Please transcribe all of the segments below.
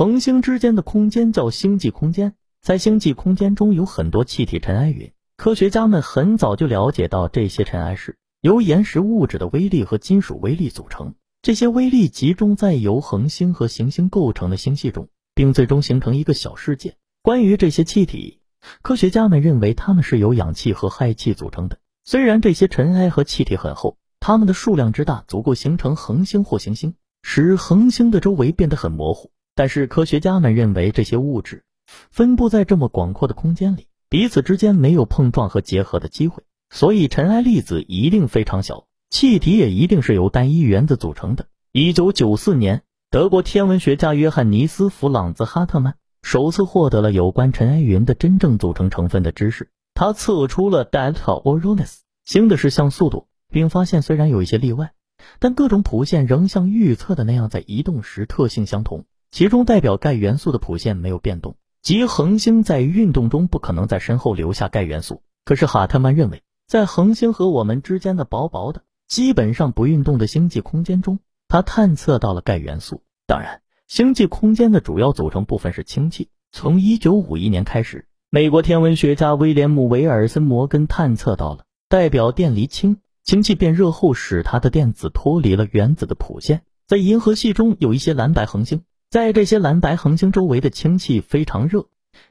恒星之间的空间叫星际空间，在星际空间中有很多气体尘埃云。科学家们很早就了解到，这些尘埃是由岩石物质的微粒和金属微粒组成。这些微粒集中在由恒星和行星构成的星系中，并最终形成一个小世界。关于这些气体，科学家们认为它们是由氧气和氦气组成的。虽然这些尘埃和气体很厚，它们的数量之大，足够形成恒星或行星，使恒星的周围变得很模糊。但是科学家们认为，这些物质分布在这么广阔的空间里，彼此之间没有碰撞和结合的机会，所以尘埃粒子一定非常小，气体也一定是由单一原子组成的。一九九四年，德国天文学家约翰尼斯·弗朗兹·哈特曼首次获得了有关尘埃云的真正组成成分的知识。他测出了 Delta Orionis 星的视像速度，并发现虽然有一些例外，但各种谱线仍像预测的那样在移动时特性相同。其中代表钙元素的谱线没有变动，即恒星在运动中不可能在身后留下钙元素。可是哈特曼认为，在恒星和我们之间的薄薄的、基本上不运动的星际空间中，他探测到了钙元素。当然，星际空间的主要组成部分是氢气。从1951年开始，美国天文学家威廉姆·维尔森·摩根探测到了代表电离氢。氢气变热后，使它的电子脱离了原子的谱线。在银河系中有一些蓝白恒星。在这些蓝白恒星周围的氢气非常热，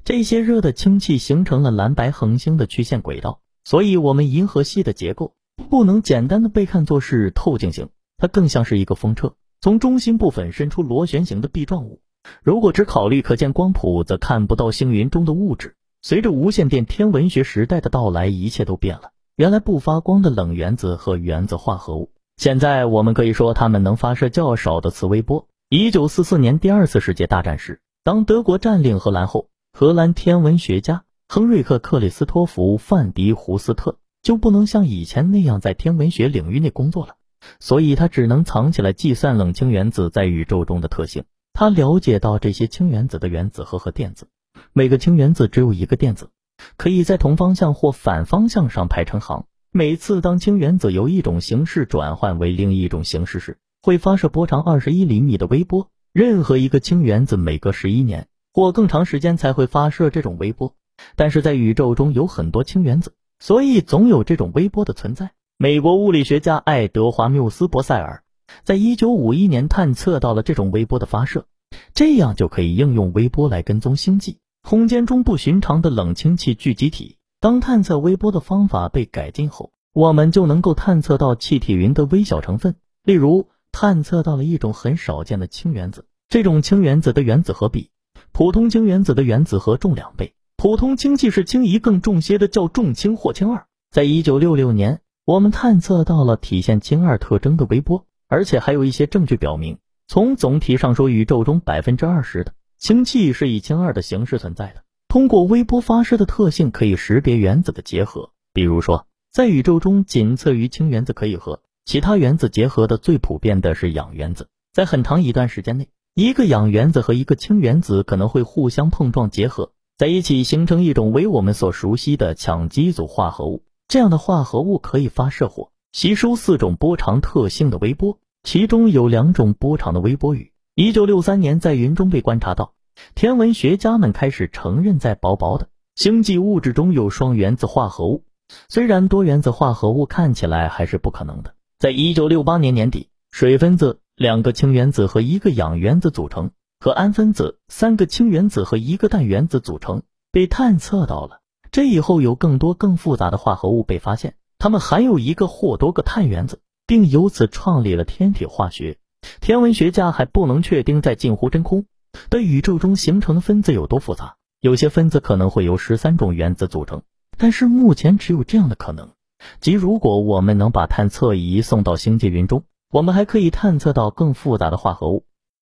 这些热的氢气形成了蓝白恒星的曲线轨道，所以，我们银河系的结构不能简单的被看作是透镜型，它更像是一个风车，从中心部分伸出螺旋形的壁状物。如果只考虑可见光谱，则看不到星云中的物质。随着无线电天文学时代的到来，一切都变了。原来不发光的冷原子和原子化合物，现在我们可以说它们能发射较少的磁微波。一九四四年第二次世界大战时，当德国占领荷兰后，荷兰天文学家亨瑞克·克里斯托弗·范迪胡斯特就不能像以前那样在天文学领域内工作了，所以他只能藏起来计算冷氢原子在宇宙中的特性。他了解到这些氢原子的原子核和电子，每个氢原子只有一个电子，可以在同方向或反方向上排成行。每次当氢原子由一种形式转换为另一种形式时，会发射波长二十一厘米的微波。任何一个氢原子每隔十一年或更长时间才会发射这种微波。但是在宇宙中有很多氢原子，所以总有这种微波的存在。美国物理学家爱德华缪斯伯塞尔在一九五一年探测到了这种微波的发射，这样就可以应用微波来跟踪星际空间中不寻常的冷氢气聚集体。当探测微波的方法被改进后，我们就能够探测到气体云的微小成分，例如。探测到了一种很少见的氢原子，这种氢原子的原子核比普通氢原子的原子核重两倍。普通氢气是氢一更重些的叫重氢或氢二。在一九六六年，我们探测到了体现氢二特征的微波，而且还有一些证据表明，从总体上说，宇宙中百分之二十的氢气是以氢二的形式存在的。通过微波发射的特性，可以识别原子的结合。比如说，在宇宙中，仅次于氢原子可以和其他原子结合的最普遍的是氧原子，在很长一段时间内，一个氧原子和一个氢原子可能会互相碰撞结合在一起，形成一种为我们所熟悉的羟基组化合物。这样的化合物可以发射或吸收四种波长特性的微波，其中有两种波长的微波雨。一九六三年在云中被观察到，天文学家们开始承认在薄薄的星际物质中有双原子化合物，虽然多原子化合物看起来还是不可能的。在一九六八年年底，水分子两个氢原子和一个氧原子组成，和氨分子三个氢原子和一个氮原子组成，被探测到了。这以后有更多更复杂的化合物被发现，它们含有一个或多个碳原子，并由此创立了天体化学。天文学家还不能确定在近乎真空的宇宙中形成的分子有多复杂，有些分子可能会由十三种原子组成，但是目前只有这样的可能。即如果我们能把探测仪送到星际云中，我们还可以探测到更复杂的化合物。